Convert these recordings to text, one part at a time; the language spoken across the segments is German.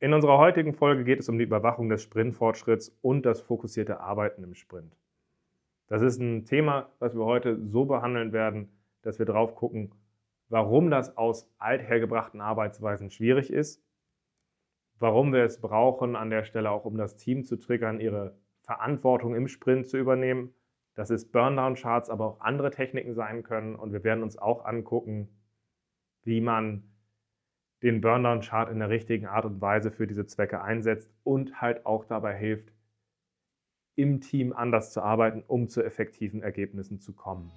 In unserer heutigen Folge geht es um die Überwachung des Sprintfortschritts und das fokussierte Arbeiten im Sprint. Das ist ein Thema, was wir heute so behandeln werden, dass wir drauf gucken, warum das aus althergebrachten Arbeitsweisen schwierig ist, warum wir es brauchen an der Stelle auch, um das Team zu triggern, ihre Verantwortung im Sprint zu übernehmen, dass es Burndown-Charts, aber auch andere Techniken sein können und wir werden uns auch angucken, wie man den Burndown-Chart in der richtigen Art und Weise für diese Zwecke einsetzt und halt auch dabei hilft, im Team anders zu arbeiten, um zu effektiven Ergebnissen zu kommen.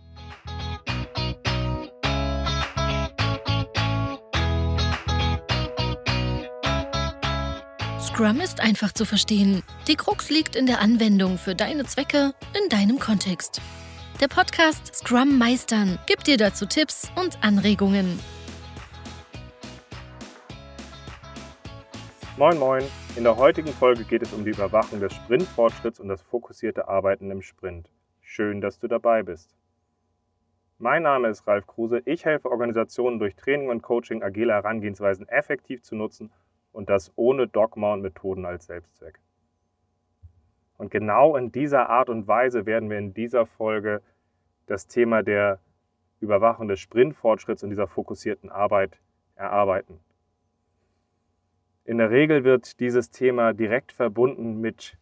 Scrum ist einfach zu verstehen. Die Krux liegt in der Anwendung für deine Zwecke in deinem Kontext. Der Podcast Scrum Meistern gibt dir dazu Tipps und Anregungen. Moin Moin, in der heutigen Folge geht es um die Überwachung des Sprintfortschritts und das fokussierte Arbeiten im Sprint. Schön, dass du dabei bist. Mein Name ist Ralf Kruse. Ich helfe Organisationen durch Training und Coaching agile Herangehensweisen effektiv zu nutzen und das ohne Dogma und Methoden als Selbstzweck. Und genau in dieser Art und Weise werden wir in dieser Folge das Thema der Überwachung des Sprintfortschritts und dieser fokussierten Arbeit erarbeiten. In der Regel wird dieses Thema direkt verbunden mit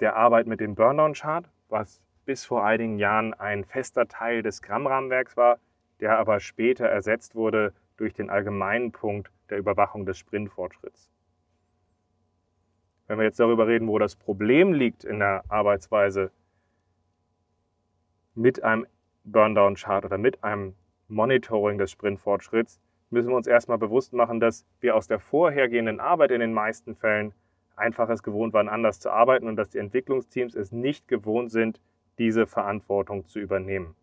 der Arbeit mit dem Burndown-Chart, was bis vor einigen Jahren ein fester Teil des Scrum-Rahmenwerks war, der aber später ersetzt wurde durch den allgemeinen Punkt der Überwachung des Sprintfortschritts. Wenn wir jetzt darüber reden, wo das Problem liegt in der Arbeitsweise mit einem Burndown-Chart oder mit einem Monitoring des Sprintfortschritts, müssen wir uns erstmal bewusst machen, dass wir aus der vorhergehenden Arbeit in den meisten Fällen einfach es gewohnt waren, anders zu arbeiten und dass die Entwicklungsteams es nicht gewohnt sind, diese Verantwortung zu übernehmen.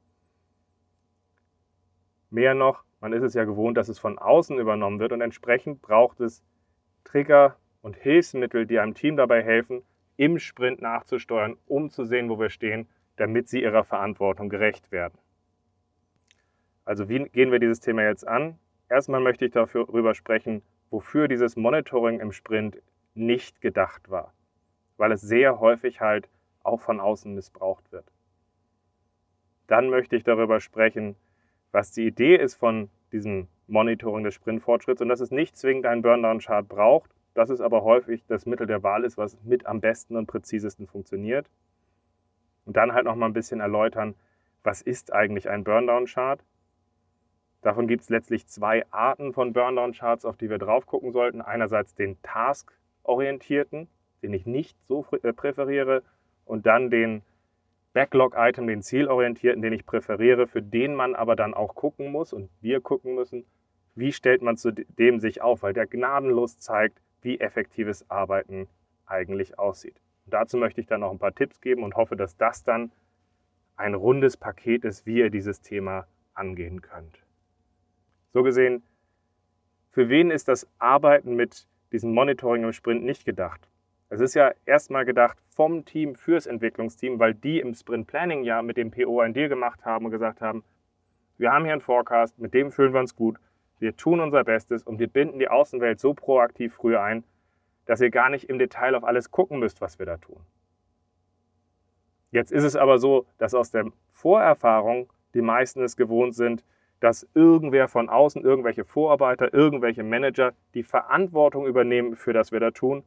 Mehr noch, man ist es ja gewohnt, dass es von außen übernommen wird und entsprechend braucht es Trigger und Hilfsmittel, die einem Team dabei helfen, im Sprint nachzusteuern, um zu sehen, wo wir stehen, damit sie ihrer Verantwortung gerecht werden. Also wie gehen wir dieses Thema jetzt an? Erstmal möchte ich darüber sprechen, wofür dieses Monitoring im Sprint nicht gedacht war, weil es sehr häufig halt auch von außen missbraucht wird. Dann möchte ich darüber sprechen, was die Idee ist von diesem Monitoring des Sprintfortschritts und dass es nicht zwingend einen Burndown-Chart braucht, dass es aber häufig das Mittel der Wahl ist, was mit am besten und präzisesten funktioniert. Und dann halt noch mal ein bisschen erläutern, was ist eigentlich ein Burndown-Chart Davon gibt es letztlich zwei Arten von Burndown-Charts, auf die wir drauf gucken sollten. Einerseits den Task-orientierten, den ich nicht so äh, präferiere, und dann den Backlog-Item, den zielorientierten, den ich präferiere, für den man aber dann auch gucken muss und wir gucken müssen, wie stellt man zu dem sich auf, weil der gnadenlos zeigt, wie effektives Arbeiten eigentlich aussieht. Und dazu möchte ich dann noch ein paar Tipps geben und hoffe, dass das dann ein rundes Paket ist, wie ihr dieses Thema angehen könnt. So gesehen, für wen ist das Arbeiten mit diesem Monitoring im Sprint nicht gedacht? Es ist ja erstmal gedacht vom Team fürs Entwicklungsteam, weil die im Sprint Planning ja mit dem PO ein Deal gemacht haben und gesagt haben, wir haben hier einen Forecast, mit dem fühlen wir uns gut, wir tun unser Bestes und wir binden die Außenwelt so proaktiv früh ein, dass ihr gar nicht im Detail auf alles gucken müsst, was wir da tun. Jetzt ist es aber so, dass aus der Vorerfahrung die meisten es gewohnt sind, dass irgendwer von außen, irgendwelche Vorarbeiter, irgendwelche Manager die Verantwortung übernehmen für das wir da tun,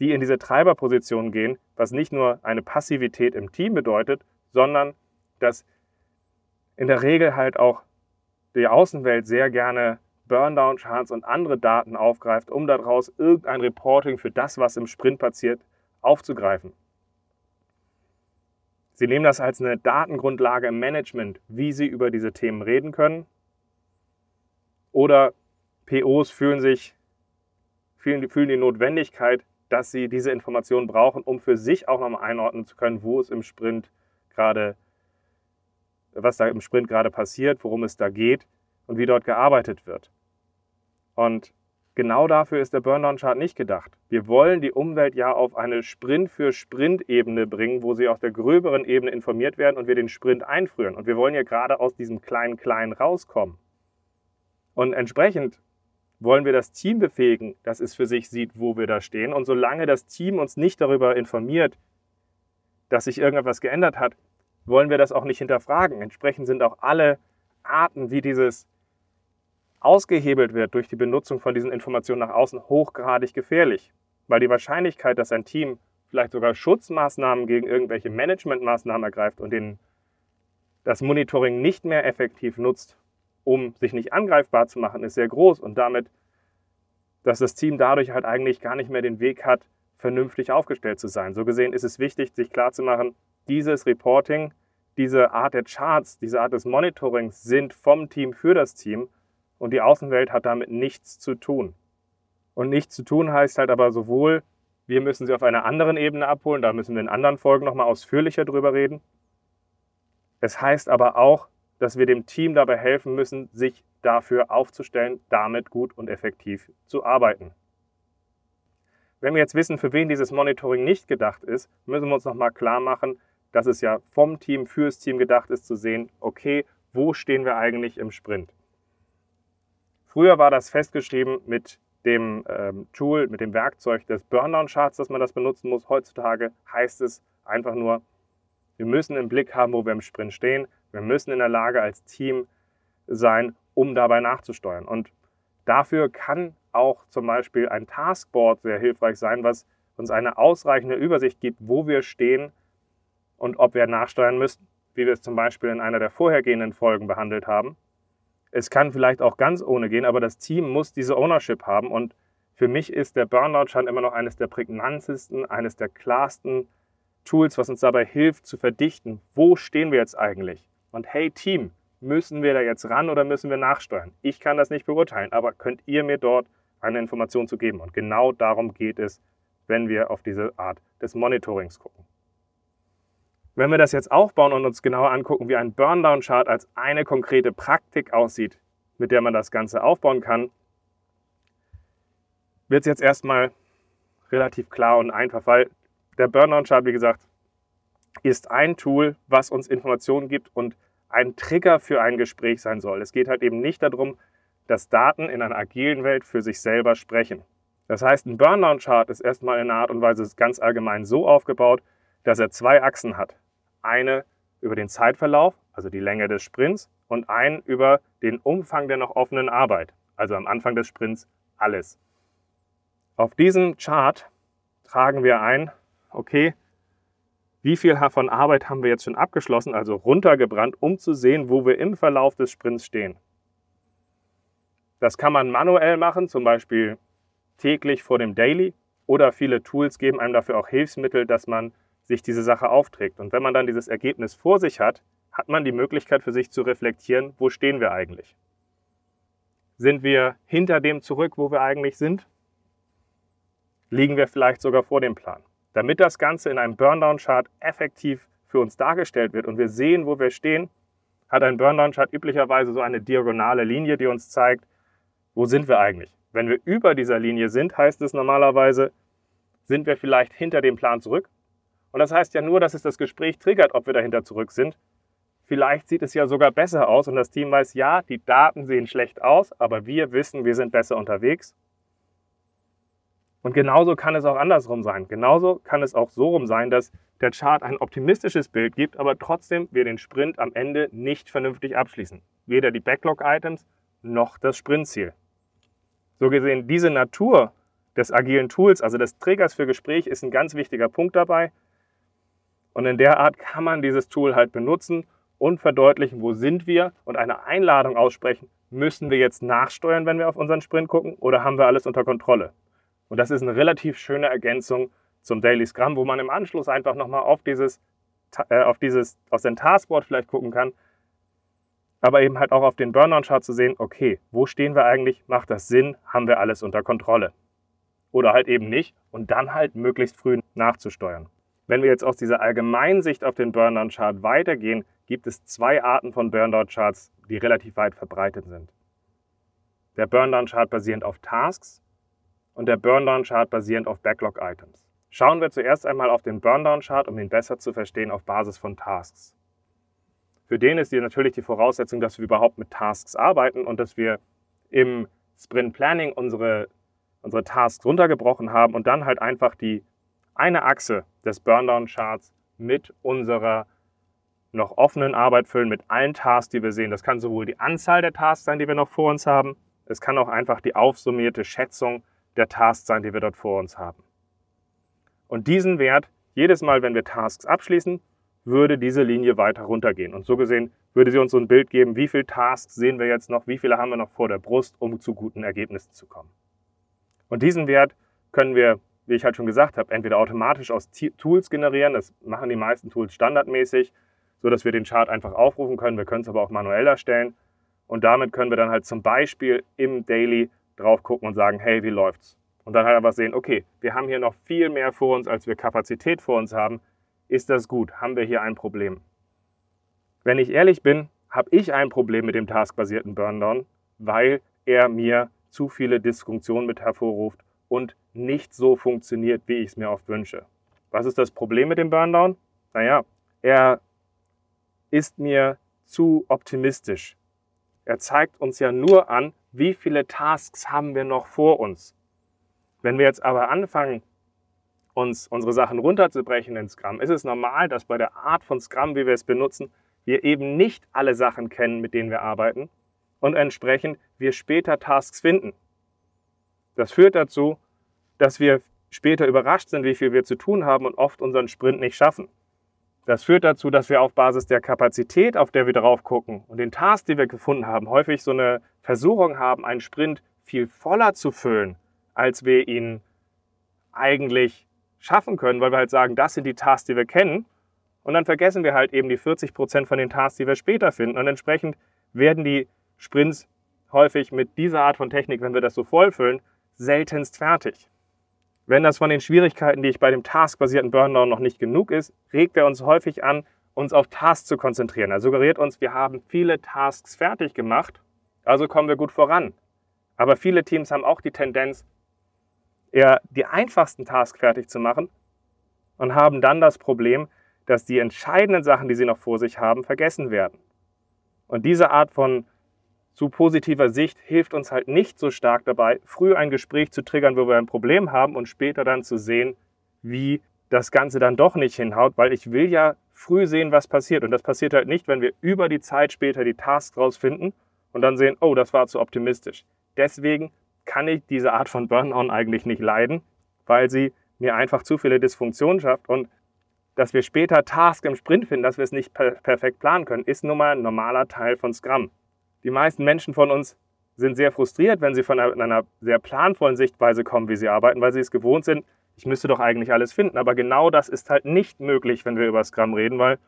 die in diese Treiberposition gehen, was nicht nur eine Passivität im Team bedeutet, sondern dass in der Regel halt auch die Außenwelt sehr gerne Burndown-Charts und andere Daten aufgreift, um daraus irgendein Reporting für das, was im Sprint passiert, aufzugreifen. Sie nehmen das als eine Datengrundlage im Management, wie Sie über diese Themen reden können. Oder POs fühlen sich, fühlen, fühlen die Notwendigkeit, dass sie diese Informationen brauchen, um für sich auch nochmal einordnen zu können, wo es im Sprint gerade, was da im Sprint gerade passiert, worum es da geht und wie dort gearbeitet wird. Und Genau dafür ist der Burndown-Chart nicht gedacht. Wir wollen die Umwelt ja auf eine Sprint-für-Sprint-Ebene bringen, wo sie auf der gröberen Ebene informiert werden und wir den Sprint einfrieren. Und wir wollen ja gerade aus diesem kleinen Kleinen rauskommen. Und entsprechend wollen wir das Team befähigen, dass es für sich sieht, wo wir da stehen. Und solange das Team uns nicht darüber informiert, dass sich irgendetwas geändert hat, wollen wir das auch nicht hinterfragen. Entsprechend sind auch alle Arten, wie dieses ausgehebelt wird durch die Benutzung von diesen Informationen nach außen, hochgradig gefährlich. Weil die Wahrscheinlichkeit, dass ein Team vielleicht sogar Schutzmaßnahmen gegen irgendwelche Managementmaßnahmen ergreift und den, das Monitoring nicht mehr effektiv nutzt, um sich nicht angreifbar zu machen, ist sehr groß und damit, dass das Team dadurch halt eigentlich gar nicht mehr den Weg hat, vernünftig aufgestellt zu sein. So gesehen ist es wichtig, sich klarzumachen, dieses Reporting, diese Art der Charts, diese Art des Monitorings sind vom Team für das Team und die Außenwelt hat damit nichts zu tun. Und nichts zu tun heißt halt aber sowohl, wir müssen sie auf einer anderen Ebene abholen, da müssen wir in anderen Folgen nochmal ausführlicher drüber reden. Es heißt aber auch, dass wir dem Team dabei helfen müssen, sich dafür aufzustellen, damit gut und effektiv zu arbeiten. Wenn wir jetzt wissen, für wen dieses Monitoring nicht gedacht ist, müssen wir uns nochmal klar machen, dass es ja vom Team fürs Team gedacht ist, zu sehen, okay, wo stehen wir eigentlich im Sprint? Früher war das festgeschrieben mit dem ähm, Tool, mit dem Werkzeug des Burndown-Charts, dass man das benutzen muss. Heutzutage heißt es einfach nur, wir müssen im Blick haben, wo wir im Sprint stehen. Wir müssen in der Lage als Team sein, um dabei nachzusteuern. Und dafür kann auch zum Beispiel ein Taskboard sehr hilfreich sein, was uns eine ausreichende Übersicht gibt, wo wir stehen und ob wir nachsteuern müssen, wie wir es zum Beispiel in einer der vorhergehenden Folgen behandelt haben. Es kann vielleicht auch ganz ohne gehen, aber das Team muss diese Ownership haben und für mich ist der Burnout-Schein immer noch eines der prägnantesten, eines der klarsten Tools, was uns dabei hilft zu verdichten, wo stehen wir jetzt eigentlich? Und hey Team, müssen wir da jetzt ran oder müssen wir nachsteuern? Ich kann das nicht beurteilen, aber könnt ihr mir dort eine Information zu geben? Und genau darum geht es, wenn wir auf diese Art des Monitorings gucken. Wenn wir das jetzt aufbauen und uns genauer angucken, wie ein Burndown-Chart als eine konkrete Praktik aussieht, mit der man das Ganze aufbauen kann, wird es jetzt erstmal relativ klar und einfach, weil der Burndown-Chart, wie gesagt, ist ein Tool, was uns Informationen gibt und ein Trigger für ein Gespräch sein soll. Es geht halt eben nicht darum, dass Daten in einer agilen Welt für sich selber sprechen. Das heißt, ein Burndown-Chart ist erstmal in einer Art und Weise ganz allgemein so aufgebaut, dass er zwei Achsen hat. Eine über den Zeitverlauf, also die Länge des Sprints, und einen über den Umfang der noch offenen Arbeit, also am Anfang des Sprints alles. Auf diesem Chart tragen wir ein, okay, wie viel von Arbeit haben wir jetzt schon abgeschlossen, also runtergebrannt, um zu sehen, wo wir im Verlauf des Sprints stehen. Das kann man manuell machen, zum Beispiel täglich vor dem Daily oder viele Tools geben einem dafür auch Hilfsmittel, dass man sich diese Sache aufträgt. Und wenn man dann dieses Ergebnis vor sich hat, hat man die Möglichkeit für sich zu reflektieren, wo stehen wir eigentlich? Sind wir hinter dem zurück, wo wir eigentlich sind? Liegen wir vielleicht sogar vor dem Plan? Damit das Ganze in einem Burndown-Chart effektiv für uns dargestellt wird und wir sehen, wo wir stehen, hat ein Burndown-Chart üblicherweise so eine diagonale Linie, die uns zeigt, wo sind wir eigentlich. Wenn wir über dieser Linie sind, heißt es normalerweise, sind wir vielleicht hinter dem Plan zurück. Und das heißt ja nur, dass es das Gespräch triggert, ob wir dahinter zurück sind. Vielleicht sieht es ja sogar besser aus und das Team weiß, ja, die Daten sehen schlecht aus, aber wir wissen, wir sind besser unterwegs. Und genauso kann es auch andersrum sein. Genauso kann es auch so rum sein, dass der Chart ein optimistisches Bild gibt, aber trotzdem wir den Sprint am Ende nicht vernünftig abschließen. Weder die Backlog-Items noch das Sprintziel. So gesehen, diese Natur des agilen Tools, also des Triggers für Gespräch, ist ein ganz wichtiger Punkt dabei. Und in der Art kann man dieses Tool halt benutzen und verdeutlichen, wo sind wir und eine Einladung aussprechen. Müssen wir jetzt nachsteuern, wenn wir auf unseren Sprint gucken oder haben wir alles unter Kontrolle? Und das ist eine relativ schöne Ergänzung zum Daily Scrum, wo man im Anschluss einfach nochmal auf dieses, äh, auf dieses, auf sein Taskboard vielleicht gucken kann, aber eben halt auch auf den Burnout-Chart zu sehen, okay, wo stehen wir eigentlich? Macht das Sinn? Haben wir alles unter Kontrolle? Oder halt eben nicht und dann halt möglichst früh nachzusteuern. Wenn wir jetzt aus dieser Allgemeinsicht auf den Burnout-Chart weitergehen, gibt es zwei Arten von Burnout-Charts, die relativ weit verbreitet sind. Der Burnout-Chart basierend auf Tasks und der Burndown-Chart basierend auf Backlog-Items. Schauen wir zuerst einmal auf den Burndown-Chart, um ihn besser zu verstehen auf Basis von Tasks. Für den ist hier natürlich die Voraussetzung, dass wir überhaupt mit Tasks arbeiten und dass wir im Sprint Planning unsere, unsere Tasks runtergebrochen haben und dann halt einfach die eine Achse des Burndown-Charts mit unserer noch offenen Arbeit füllen, mit allen Tasks, die wir sehen. Das kann sowohl die Anzahl der Tasks sein, die wir noch vor uns haben, es kann auch einfach die aufsummierte Schätzung der Tasks sein, die wir dort vor uns haben. Und diesen Wert, jedes Mal, wenn wir Tasks abschließen, würde diese Linie weiter runtergehen. Und so gesehen würde sie uns so ein Bild geben, wie viele Tasks sehen wir jetzt noch, wie viele haben wir noch vor der Brust, um zu guten Ergebnissen zu kommen. Und diesen Wert können wir, wie ich halt schon gesagt habe, entweder automatisch aus Tools generieren, das machen die meisten Tools standardmäßig, so dass wir den Chart einfach aufrufen können. Wir können es aber auch manuell erstellen. Und damit können wir dann halt zum Beispiel im Daily drauf gucken und sagen, hey, wie läuft's? Und dann halt einfach sehen, okay, wir haben hier noch viel mehr vor uns, als wir Kapazität vor uns haben. Ist das gut? Haben wir hier ein Problem? Wenn ich ehrlich bin, habe ich ein Problem mit dem taskbasierten Burndown, weil er mir zu viele Dysfunktionen mit hervorruft und nicht so funktioniert, wie ich es mir oft wünsche. Was ist das Problem mit dem Burndown? Naja, er ist mir zu optimistisch. Er zeigt uns ja nur an, wie viele Tasks haben wir noch vor uns. Wenn wir jetzt aber anfangen, uns unsere Sachen runterzubrechen in Scrum, ist es normal, dass bei der Art von Scrum, wie wir es benutzen, wir eben nicht alle Sachen kennen, mit denen wir arbeiten und entsprechend wir später Tasks finden. Das führt dazu, dass wir später überrascht sind, wie viel wir zu tun haben und oft unseren Sprint nicht schaffen. Das führt dazu, dass wir auf Basis der Kapazität, auf der wir drauf gucken und den Tasks, die wir gefunden haben, häufig so eine Versuchung haben, einen Sprint viel voller zu füllen, als wir ihn eigentlich schaffen können, weil wir halt sagen, das sind die Tasks, die wir kennen. Und dann vergessen wir halt eben die 40 Prozent von den Tasks, die wir später finden. Und entsprechend werden die Sprints häufig mit dieser Art von Technik, wenn wir das so vollfüllen, seltenst fertig. Wenn das von den Schwierigkeiten, die ich bei dem taskbasierten Burndown noch nicht genug ist, regt er uns häufig an, uns auf Tasks zu konzentrieren. Er suggeriert uns, wir haben viele Tasks fertig gemacht, also kommen wir gut voran. Aber viele Teams haben auch die Tendenz, eher die einfachsten Tasks fertig zu machen und haben dann das Problem, dass die entscheidenden Sachen, die sie noch vor sich haben, vergessen werden. Und diese Art von zu positiver Sicht hilft uns halt nicht so stark dabei, früh ein Gespräch zu triggern, wo wir ein Problem haben und später dann zu sehen, wie das Ganze dann doch nicht hinhaut, weil ich will ja früh sehen, was passiert. Und das passiert halt nicht, wenn wir über die Zeit später die Tasks rausfinden und dann sehen, oh, das war zu optimistisch. Deswegen kann ich diese Art von Burn-on eigentlich nicht leiden, weil sie mir einfach zu viele Dysfunktionen schafft und dass wir später Tasks im Sprint finden, dass wir es nicht per perfekt planen können, ist nun mal ein normaler Teil von Scrum. Die meisten Menschen von uns sind sehr frustriert, wenn sie von einer sehr planvollen Sichtweise kommen, wie sie arbeiten, weil sie es gewohnt sind, ich müsste doch eigentlich alles finden. Aber genau das ist halt nicht möglich, wenn wir über Scrum reden, weil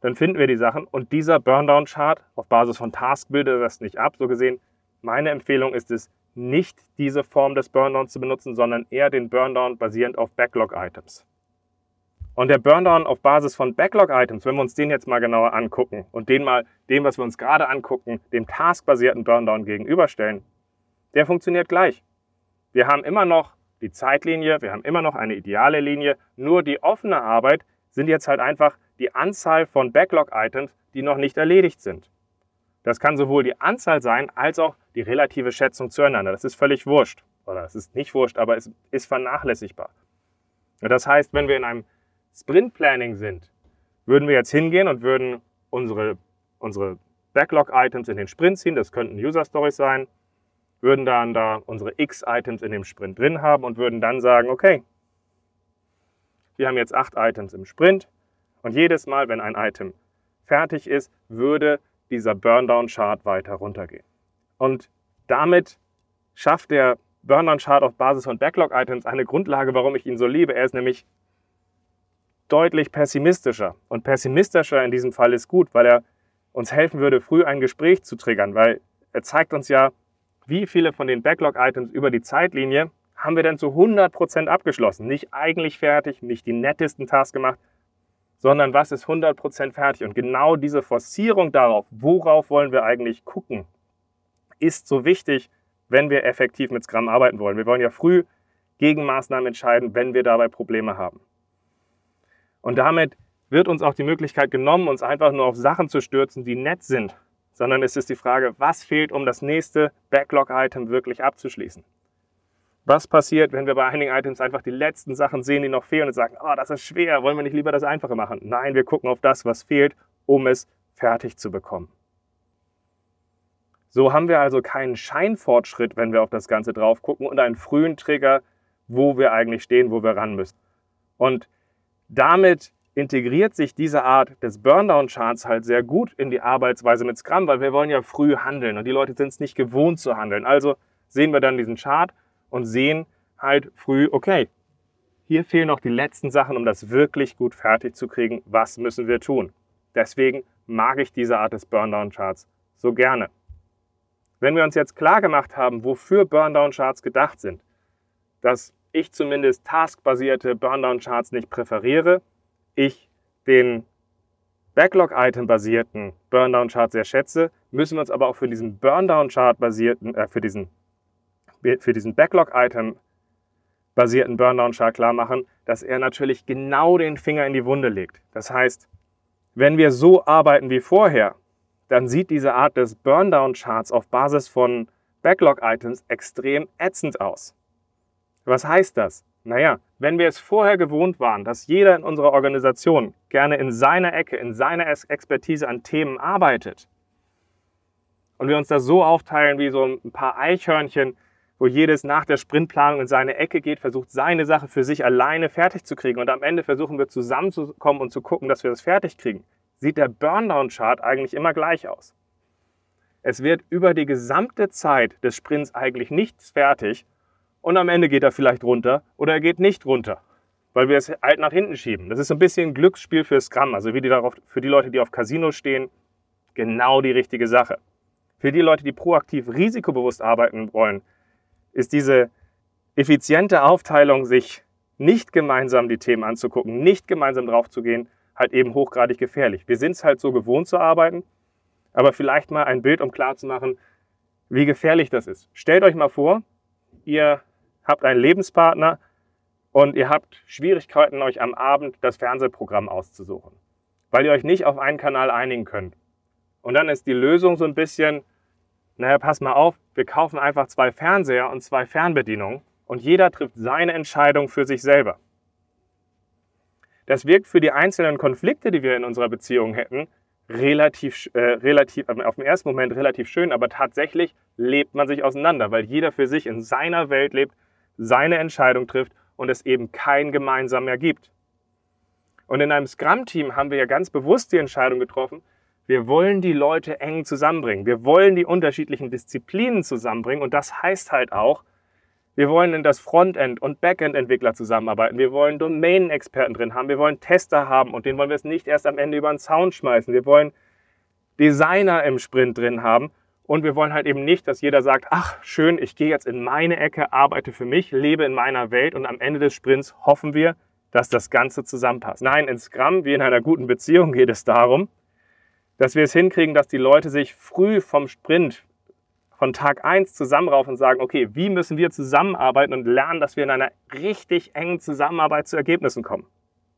dann finden wir die Sachen und dieser Burndown-Chart auf Basis von Task bildet das nicht ab. So gesehen, meine Empfehlung ist es, nicht diese Form des Burndowns zu benutzen, sondern eher den Burndown basierend auf Backlog-Items. Und der Burndown auf Basis von Backlog-Items, wenn wir uns den jetzt mal genauer angucken und den mal dem, was wir uns gerade angucken, dem taskbasierten Burndown gegenüberstellen, der funktioniert gleich. Wir haben immer noch die Zeitlinie, wir haben immer noch eine ideale Linie, nur die offene Arbeit sind jetzt halt einfach die Anzahl von Backlog-Items, die noch nicht erledigt sind. Das kann sowohl die Anzahl sein, als auch die relative Schätzung zueinander. Das ist völlig wurscht. Oder es ist nicht wurscht, aber es ist vernachlässigbar. Das heißt, wenn wir in einem Sprint Planning sind, würden wir jetzt hingehen und würden unsere, unsere Backlog-Items in den Sprint ziehen, das könnten User-Stories sein, würden dann da unsere X-Items in dem Sprint drin haben und würden dann sagen, okay, wir haben jetzt acht Items im Sprint und jedes Mal, wenn ein Item fertig ist, würde dieser Burndown-Chart weiter runtergehen. Und damit schafft der Burndown-Chart auf Basis von Backlog-Items eine Grundlage, warum ich ihn so liebe. Er ist nämlich deutlich pessimistischer. Und pessimistischer in diesem Fall ist gut, weil er uns helfen würde, früh ein Gespräch zu triggern, weil er zeigt uns ja, wie viele von den Backlog-Items über die Zeitlinie haben wir denn zu 100% abgeschlossen. Nicht eigentlich fertig, nicht die nettesten Tasks gemacht, sondern was ist 100% fertig. Und genau diese Forcierung darauf, worauf wollen wir eigentlich gucken, ist so wichtig, wenn wir effektiv mit Scrum arbeiten wollen. Wir wollen ja früh Gegenmaßnahmen entscheiden, wenn wir dabei Probleme haben. Und damit wird uns auch die Möglichkeit genommen, uns einfach nur auf Sachen zu stürzen, die nett sind sondern es ist die Frage, was fehlt, um das nächste Backlog-Item wirklich abzuschließen. Was passiert, wenn wir bei einigen Items einfach die letzten Sachen sehen, die noch fehlen und sagen, oh, das ist schwer, wollen wir nicht lieber das Einfache machen? Nein, wir gucken auf das, was fehlt, um es fertig zu bekommen. So haben wir also keinen Scheinfortschritt, wenn wir auf das Ganze drauf gucken und einen frühen Trigger, wo wir eigentlich stehen, wo wir ran müssen. Und damit integriert sich diese Art des Burndown-Charts halt sehr gut in die Arbeitsweise mit Scrum, weil wir wollen ja früh handeln und die Leute sind es nicht gewohnt zu handeln. Also sehen wir dann diesen Chart und sehen halt früh, okay, hier fehlen noch die letzten Sachen, um das wirklich gut fertig zu kriegen. Was müssen wir tun? Deswegen mag ich diese Art des Burndown-Charts so gerne. Wenn wir uns jetzt klar gemacht haben, wofür Burndown-Charts gedacht sind, dass ich zumindest taskbasierte Burndown-Charts nicht präferiere, ich den Backlog-Item-basierten Burndown-Chart sehr schätze, müssen wir uns aber auch für diesen Burndown-Chart basierten, äh, für diesen, für diesen Backlog-Item basierten Burndown-Chart klar machen, dass er natürlich genau den Finger in die Wunde legt. Das heißt, wenn wir so arbeiten wie vorher, dann sieht diese Art des Burndown-Charts auf Basis von Backlog-Items extrem ätzend aus. Was heißt das? Naja, wenn wir es vorher gewohnt waren, dass jeder in unserer Organisation gerne in seiner Ecke, in seiner Expertise an Themen arbeitet und wir uns das so aufteilen wie so ein paar Eichhörnchen, wo jedes nach der Sprintplanung in seine Ecke geht, versucht seine Sache für sich alleine fertig zu kriegen und am Ende versuchen wir zusammenzukommen und zu gucken, dass wir das fertig kriegen, sieht der Burndown-Chart eigentlich immer gleich aus. Es wird über die gesamte Zeit des Sprints eigentlich nichts fertig und am Ende geht er vielleicht runter oder er geht nicht runter, weil wir es halt nach hinten schieben. Das ist so ein bisschen ein Glücksspiel für Scrum, also die darauf, für die Leute, die auf Casino stehen, genau die richtige Sache. Für die Leute, die proaktiv risikobewusst arbeiten wollen, ist diese effiziente Aufteilung, sich nicht gemeinsam die Themen anzugucken, nicht gemeinsam drauf zu gehen, halt eben hochgradig gefährlich. Wir sind es halt so gewohnt zu arbeiten, aber vielleicht mal ein Bild, um klarzumachen, wie gefährlich das ist. Stellt euch mal vor, ihr habt einen Lebenspartner und ihr habt Schwierigkeiten, euch am Abend das Fernsehprogramm auszusuchen, weil ihr euch nicht auf einen Kanal einigen könnt. Und dann ist die Lösung so ein bisschen, naja, pass mal auf, wir kaufen einfach zwei Fernseher und zwei Fernbedienungen und jeder trifft seine Entscheidung für sich selber. Das wirkt für die einzelnen Konflikte, die wir in unserer Beziehung hätten, relativ, äh, relativ, auf den ersten Moment relativ schön, aber tatsächlich lebt man sich auseinander, weil jeder für sich in seiner Welt lebt seine Entscheidung trifft und es eben kein gemeinsam mehr gibt. Und in einem Scrum-Team haben wir ja ganz bewusst die Entscheidung getroffen, wir wollen die Leute eng zusammenbringen. Wir wollen die unterschiedlichen Disziplinen zusammenbringen und das heißt halt auch, wir wollen in das Frontend- und Backend-Entwickler zusammenarbeiten. Wir wollen Domain-Experten drin haben. Wir wollen Tester haben und den wollen wir es nicht erst am Ende über den Sound schmeißen. Wir wollen Designer im Sprint drin haben und wir wollen halt eben nicht, dass jeder sagt, ach schön, ich gehe jetzt in meine Ecke, arbeite für mich, lebe in meiner Welt und am Ende des Sprints hoffen wir, dass das Ganze zusammenpasst. Nein, in Scrum wie in einer guten Beziehung geht es darum, dass wir es hinkriegen, dass die Leute sich früh vom Sprint von Tag 1 zusammenraufen und sagen, okay, wie müssen wir zusammenarbeiten und lernen, dass wir in einer richtig engen Zusammenarbeit zu Ergebnissen kommen.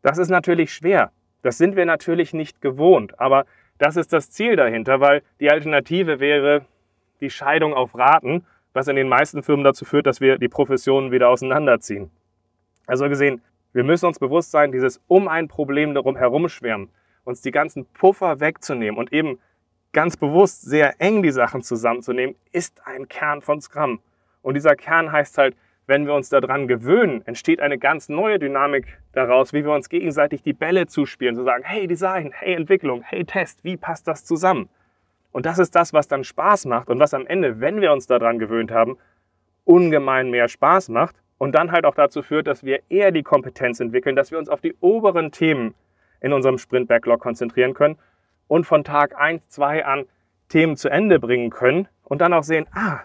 Das ist natürlich schwer. Das sind wir natürlich nicht gewohnt, aber das ist das Ziel dahinter, weil die Alternative wäre die Scheidung auf Raten, was in den meisten Firmen dazu führt, dass wir die Professionen wieder auseinanderziehen. Also gesehen, wir müssen uns bewusst sein, dieses um ein Problem darum herumschwärmen, uns die ganzen Puffer wegzunehmen und eben ganz bewusst sehr eng die Sachen zusammenzunehmen, ist ein Kern von Scrum. Und dieser Kern heißt halt, wenn wir uns daran gewöhnen, entsteht eine ganz neue Dynamik daraus, wie wir uns gegenseitig die Bälle zuspielen, zu sagen, hey Design, hey Entwicklung, hey Test, wie passt das zusammen? Und das ist das, was dann Spaß macht und was am Ende, wenn wir uns daran gewöhnt haben, ungemein mehr Spaß macht und dann halt auch dazu führt, dass wir eher die Kompetenz entwickeln, dass wir uns auf die oberen Themen in unserem Sprint-Backlog konzentrieren können und von Tag 1, 2 an Themen zu Ende bringen können und dann auch sehen, ah,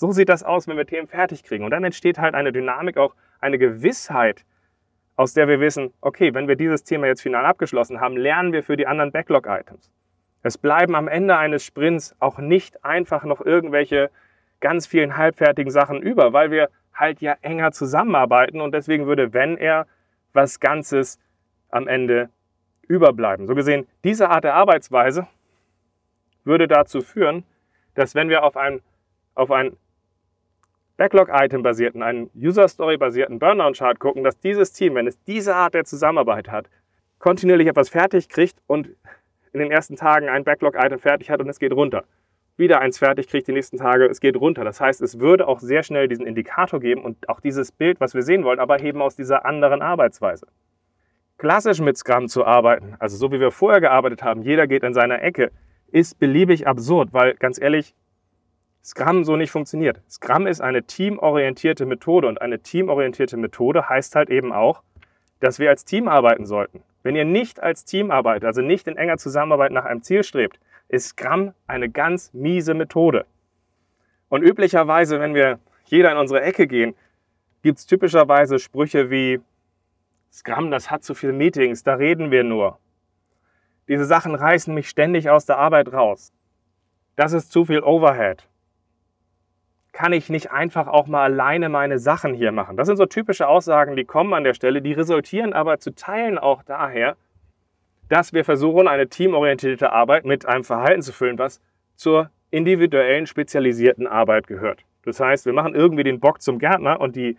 so sieht das aus, wenn wir Themen fertig kriegen. Und dann entsteht halt eine Dynamik, auch eine Gewissheit, aus der wir wissen, okay, wenn wir dieses Thema jetzt final abgeschlossen haben, lernen wir für die anderen Backlog-Items. Es bleiben am Ende eines Sprints auch nicht einfach noch irgendwelche ganz vielen halbfertigen Sachen über, weil wir halt ja enger zusammenarbeiten und deswegen würde, wenn er was Ganzes am Ende überbleiben. So gesehen, diese Art der Arbeitsweise würde dazu führen, dass wenn wir auf ein, auf ein Backlog-Item-basierten, einen User-Story-basierten Burnout-Chart gucken, dass dieses Team, wenn es diese Art der Zusammenarbeit hat, kontinuierlich etwas fertig kriegt und in den ersten Tagen ein Backlog-Item fertig hat und es geht runter. Wieder eins fertig kriegt die nächsten Tage, es geht runter. Das heißt, es würde auch sehr schnell diesen Indikator geben und auch dieses Bild, was wir sehen wollen, aber eben aus dieser anderen Arbeitsweise. Klassisch mit Scrum zu arbeiten, also so wie wir vorher gearbeitet haben, jeder geht in seiner Ecke, ist beliebig absurd, weil ganz ehrlich, Scrum so nicht funktioniert. Scrum ist eine teamorientierte Methode und eine teamorientierte Methode heißt halt eben auch, dass wir als Team arbeiten sollten. Wenn ihr nicht als Team arbeitet, also nicht in enger Zusammenarbeit nach einem Ziel strebt, ist Scrum eine ganz miese Methode. Und üblicherweise, wenn wir jeder in unsere Ecke gehen, gibt es typischerweise Sprüche wie Scrum, das hat zu viele Meetings, da reden wir nur. Diese Sachen reißen mich ständig aus der Arbeit raus. Das ist zu viel Overhead. Kann ich nicht einfach auch mal alleine meine Sachen hier machen? Das sind so typische Aussagen, die kommen an der Stelle, die resultieren aber zu Teilen auch daher, dass wir versuchen, eine teamorientierte Arbeit mit einem Verhalten zu füllen, was zur individuellen, spezialisierten Arbeit gehört. Das heißt, wir machen irgendwie den Bock zum Gärtner und die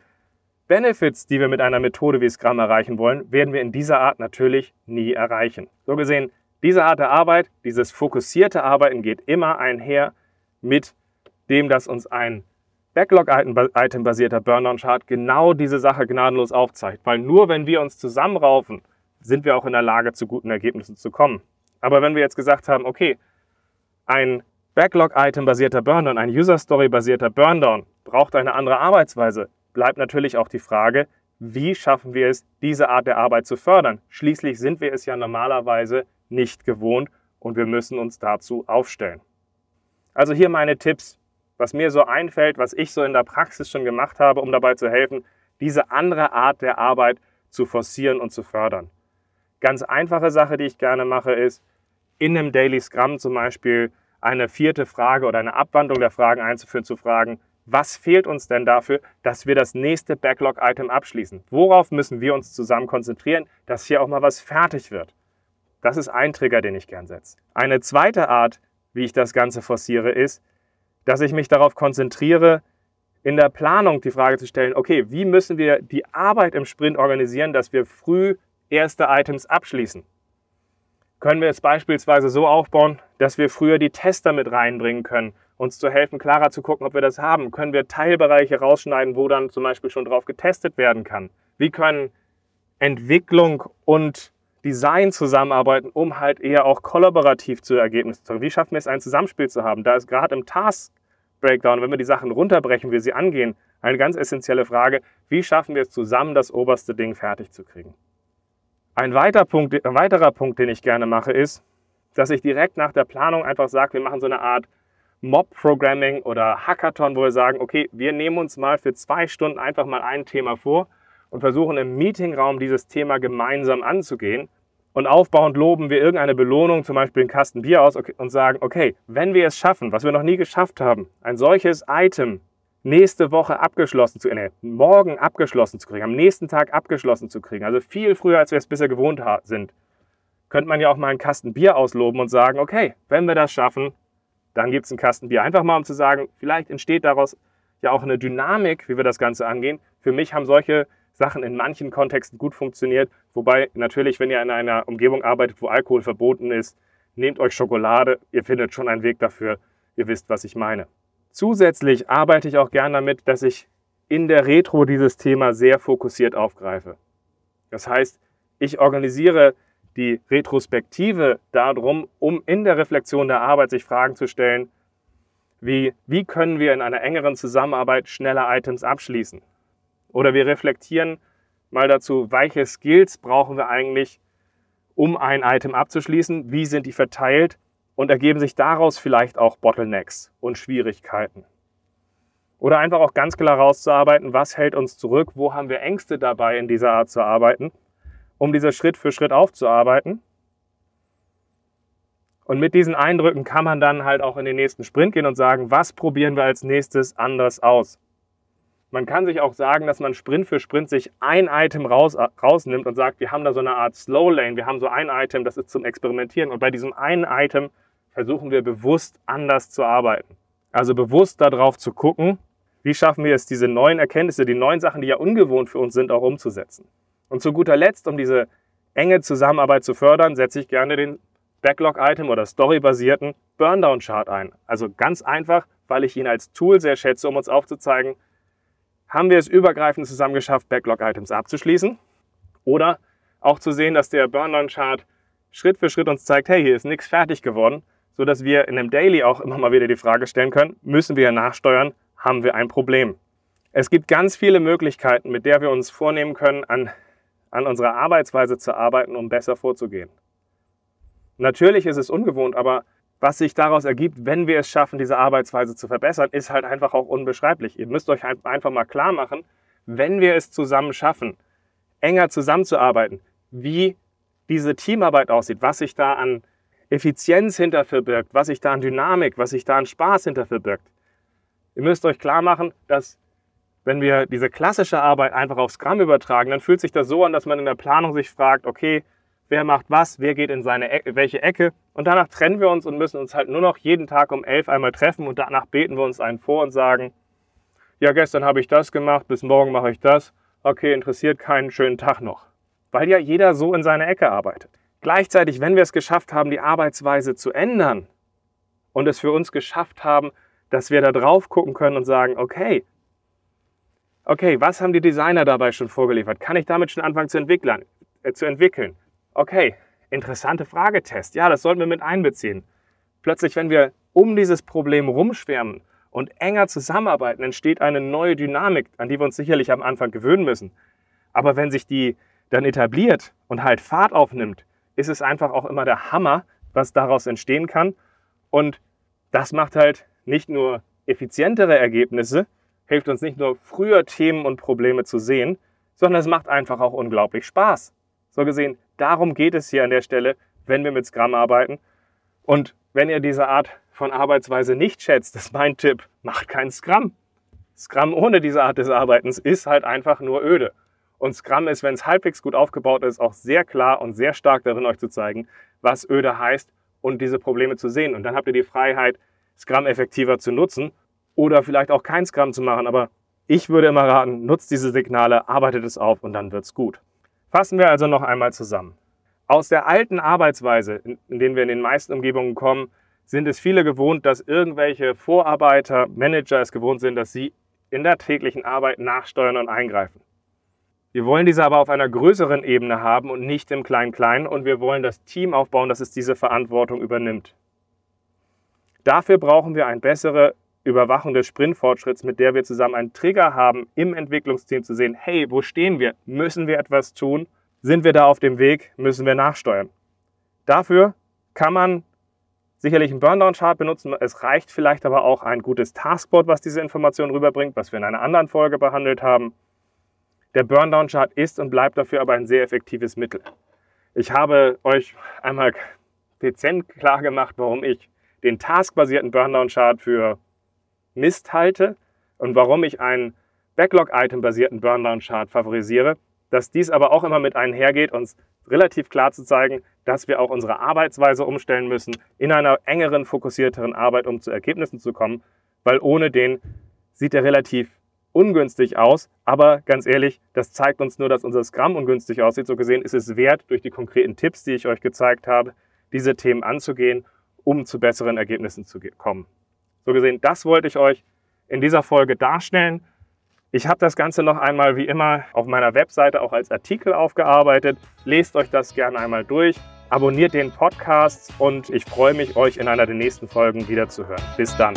Benefits, die wir mit einer Methode wie Scrum erreichen wollen, werden wir in dieser Art natürlich nie erreichen. So gesehen, diese Art der Arbeit, dieses fokussierte Arbeiten geht immer einher mit dem, dass uns ein Backlog-Item-basierter Burn-on-Chart genau diese Sache gnadenlos aufzeigt. Weil nur wenn wir uns zusammenraufen, sind wir auch in der Lage, zu guten Ergebnissen zu kommen. Aber wenn wir jetzt gesagt haben, okay, ein Backlog-Item-basierter Burndown, ein User-Story-basierter Burndown braucht eine andere Arbeitsweise, bleibt natürlich auch die Frage, wie schaffen wir es, diese Art der Arbeit zu fördern? Schließlich sind wir es ja normalerweise nicht gewohnt und wir müssen uns dazu aufstellen. Also hier meine Tipps, was mir so einfällt, was ich so in der Praxis schon gemacht habe, um dabei zu helfen, diese andere Art der Arbeit zu forcieren und zu fördern. Ganz einfache Sache, die ich gerne mache, ist, in einem Daily Scrum zum Beispiel eine vierte Frage oder eine Abwandlung der Fragen einzuführen, zu fragen, was fehlt uns denn dafür, dass wir das nächste Backlog-Item abschließen? Worauf müssen wir uns zusammen konzentrieren, dass hier auch mal was fertig wird? Das ist ein Trigger, den ich gern setze. Eine zweite Art, wie ich das Ganze forciere, ist, dass ich mich darauf konzentriere, in der Planung die Frage zu stellen, okay, wie müssen wir die Arbeit im Sprint organisieren, dass wir früh erste Items abschließen? Können wir es beispielsweise so aufbauen, dass wir früher die Tester mit reinbringen können, uns zu helfen, klarer zu gucken, ob wir das haben? Können wir Teilbereiche rausschneiden, wo dann zum Beispiel schon drauf getestet werden kann? Wie können Entwicklung und Design zusammenarbeiten, um halt eher auch kollaborativ zu Ergebnissen zu kommen. Wie schaffen wir es, ein Zusammenspiel zu haben? Da ist gerade im Task Breakdown, wenn wir die Sachen runterbrechen, wie sie angehen, eine ganz essentielle Frage, wie schaffen wir es zusammen, das oberste Ding fertig zu kriegen? Ein, weiter Punkt, ein weiterer Punkt, den ich gerne mache, ist, dass ich direkt nach der Planung einfach sage, wir machen so eine Art Mob-Programming oder Hackathon, wo wir sagen, okay, wir nehmen uns mal für zwei Stunden einfach mal ein Thema vor und versuchen im Meetingraum dieses Thema gemeinsam anzugehen. Und aufbauend loben wir irgendeine Belohnung, zum Beispiel einen Kasten Bier aus und sagen, okay, wenn wir es schaffen, was wir noch nie geschafft haben, ein solches Item nächste Woche abgeschlossen zu, nee, morgen abgeschlossen zu kriegen, am nächsten Tag abgeschlossen zu kriegen, also viel früher, als wir es bisher gewohnt sind, könnte man ja auch mal einen Kasten Bier ausloben und sagen, okay, wenn wir das schaffen, dann gibt es einen Kasten Bier. Einfach mal, um zu sagen, vielleicht entsteht daraus ja auch eine Dynamik, wie wir das Ganze angehen. Für mich haben solche Sachen in manchen Kontexten gut funktioniert. Wobei natürlich, wenn ihr in einer Umgebung arbeitet, wo Alkohol verboten ist, nehmt euch Schokolade. Ihr findet schon einen Weg dafür. Ihr wisst, was ich meine. Zusätzlich arbeite ich auch gern damit, dass ich in der Retro dieses Thema sehr fokussiert aufgreife. Das heißt, ich organisiere die Retrospektive darum, um in der Reflexion der Arbeit sich Fragen zu stellen, wie, wie können wir in einer engeren Zusammenarbeit schneller Items abschließen? Oder wir reflektieren mal dazu, welche Skills brauchen wir eigentlich, um ein Item abzuschließen, wie sind die verteilt und ergeben sich daraus vielleicht auch Bottlenecks und Schwierigkeiten. Oder einfach auch ganz klar rauszuarbeiten, was hält uns zurück, wo haben wir Ängste dabei, in dieser Art zu arbeiten, um diese Schritt für Schritt aufzuarbeiten. Und mit diesen Eindrücken kann man dann halt auch in den nächsten Sprint gehen und sagen, was probieren wir als nächstes anders aus. Man kann sich auch sagen, dass man Sprint für Sprint sich ein Item raus, äh, rausnimmt und sagt, wir haben da so eine Art Slow Lane, wir haben so ein Item, das ist zum Experimentieren. Und bei diesem einen Item versuchen wir bewusst anders zu arbeiten. Also bewusst darauf zu gucken, wie schaffen wir es, diese neuen Erkenntnisse, die neuen Sachen, die ja ungewohnt für uns sind, auch umzusetzen. Und zu guter Letzt, um diese enge Zusammenarbeit zu fördern, setze ich gerne den Backlog-Item oder Story-basierten Burndown-Chart ein. Also ganz einfach, weil ich ihn als Tool sehr schätze, um uns aufzuzeigen, haben wir es übergreifend zusammen geschafft, Backlog-Items abzuschließen oder auch zu sehen, dass der Burndown-Chart Schritt für Schritt uns zeigt, hey, hier ist nichts fertig geworden, sodass wir in einem Daily auch immer mal wieder die Frage stellen können, müssen wir nachsteuern, haben wir ein Problem. Es gibt ganz viele Möglichkeiten, mit der wir uns vornehmen können, an, an unserer Arbeitsweise zu arbeiten, um besser vorzugehen. Natürlich ist es ungewohnt, aber was sich daraus ergibt, wenn wir es schaffen, diese Arbeitsweise zu verbessern, ist halt einfach auch unbeschreiblich. Ihr müsst euch einfach mal klar machen, wenn wir es zusammen schaffen, enger zusammenzuarbeiten, wie diese Teamarbeit aussieht, was sich da an Effizienz hinter verbirgt, was sich da an Dynamik, was sich da an Spaß hinter verbirgt. Ihr müsst euch klar machen, dass wenn wir diese klassische Arbeit einfach auf Scrum übertragen, dann fühlt sich das so an, dass man in der Planung sich fragt, okay, wer macht was, wer geht in seine Ecke, welche Ecke und danach trennen wir uns und müssen uns halt nur noch jeden Tag um elf einmal treffen und danach beten wir uns einen vor und sagen, ja, gestern habe ich das gemacht, bis morgen mache ich das, okay, interessiert keinen schönen Tag noch. Weil ja jeder so in seine Ecke arbeitet. Gleichzeitig, wenn wir es geschafft haben, die Arbeitsweise zu ändern und es für uns geschafft haben, dass wir da drauf gucken können und sagen, okay, okay, was haben die Designer dabei schon vorgeliefert? Kann ich damit schon anfangen zu entwickeln? Äh, zu entwickeln? Okay, interessante Fragetest. Ja, das sollten wir mit einbeziehen. Plötzlich, wenn wir um dieses Problem rumschwärmen und enger zusammenarbeiten, entsteht eine neue Dynamik, an die wir uns sicherlich am Anfang gewöhnen müssen. Aber wenn sich die dann etabliert und halt Fahrt aufnimmt, ist es einfach auch immer der Hammer, was daraus entstehen kann. Und das macht halt nicht nur effizientere Ergebnisse, hilft uns nicht nur früher Themen und Probleme zu sehen, sondern es macht einfach auch unglaublich Spaß. So gesehen, darum geht es hier an der Stelle, wenn wir mit Scrum arbeiten. Und wenn ihr diese Art von Arbeitsweise nicht schätzt, ist mein Tipp, macht kein Scrum. Scrum ohne diese Art des Arbeitens ist halt einfach nur öde. Und Scrum ist, wenn es halbwegs gut aufgebaut ist, auch sehr klar und sehr stark darin, euch zu zeigen, was öde heißt und diese Probleme zu sehen. Und dann habt ihr die Freiheit, Scrum effektiver zu nutzen oder vielleicht auch kein Scrum zu machen. Aber ich würde immer raten, nutzt diese Signale, arbeitet es auf und dann wird es gut. Fassen wir also noch einmal zusammen. Aus der alten Arbeitsweise, in, in denen wir in den meisten Umgebungen kommen, sind es viele gewohnt, dass irgendwelche Vorarbeiter, Manager es gewohnt sind, dass sie in der täglichen Arbeit nachsteuern und eingreifen. Wir wollen diese aber auf einer größeren Ebene haben und nicht im Klein-Klein und wir wollen das Team aufbauen, das es diese Verantwortung übernimmt. Dafür brauchen wir eine bessere Überwachung des Sprintfortschritts, mit der wir zusammen einen Trigger haben, im Entwicklungsteam zu sehen, hey, wo stehen wir? Müssen wir etwas tun? Sind wir da auf dem Weg? Müssen wir nachsteuern? Dafür kann man sicherlich einen Burndown-Chart benutzen. Es reicht vielleicht aber auch ein gutes Taskboard, was diese Informationen rüberbringt, was wir in einer anderen Folge behandelt haben. Der Burndown-Chart ist und bleibt dafür aber ein sehr effektives Mittel. Ich habe euch einmal dezent klar gemacht, warum ich den taskbasierten Burndown-Chart für Mist halte und warum ich einen Backlog-Item-basierten Burndown-Chart favorisiere. Dass dies aber auch immer mit einhergeht, uns relativ klar zu zeigen, dass wir auch unsere Arbeitsweise umstellen müssen, in einer engeren, fokussierteren Arbeit, um zu Ergebnissen zu kommen, weil ohne den sieht er relativ ungünstig aus, aber ganz ehrlich, das zeigt uns nur, dass unser Scrum ungünstig aussieht. So gesehen ist es wert, durch die konkreten Tipps, die ich euch gezeigt habe, diese Themen anzugehen, um zu besseren Ergebnissen zu kommen. So gesehen, das wollte ich euch in dieser Folge darstellen. Ich habe das Ganze noch einmal wie immer auf meiner Webseite auch als Artikel aufgearbeitet. Lest euch das gerne einmal durch, abonniert den Podcast und ich freue mich, euch in einer der nächsten Folgen wieder zu hören. Bis dann.